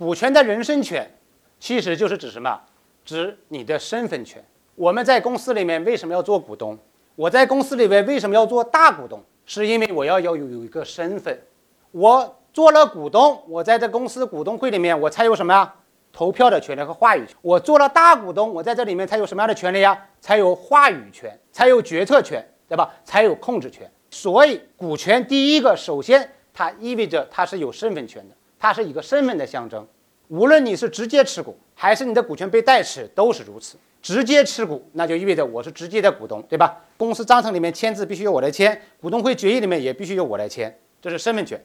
股权的人身权，其实就是指什么？指你的身份权。我们在公司里面为什么要做股东？我在公司里面为什么要做大股东？是因为我要要有有一个身份。我做了股东，我在这公司股东会里面，我才有什么呀？投票的权利和话语权。我做了大股东，我在这里面才有什么样的权利呀？才有话语权，才有决策权，对吧？才有控制权。所以，股权第一个，首先它意味着它是有身份权的，它是一个身份的象征。无论你是直接持股，还是你的股权被代持，都是如此。直接持股，那就意味着我是直接的股东，对吧？公司章程里面签字必须由我来签，股东会决议里面也必须由我来签，这是身份权。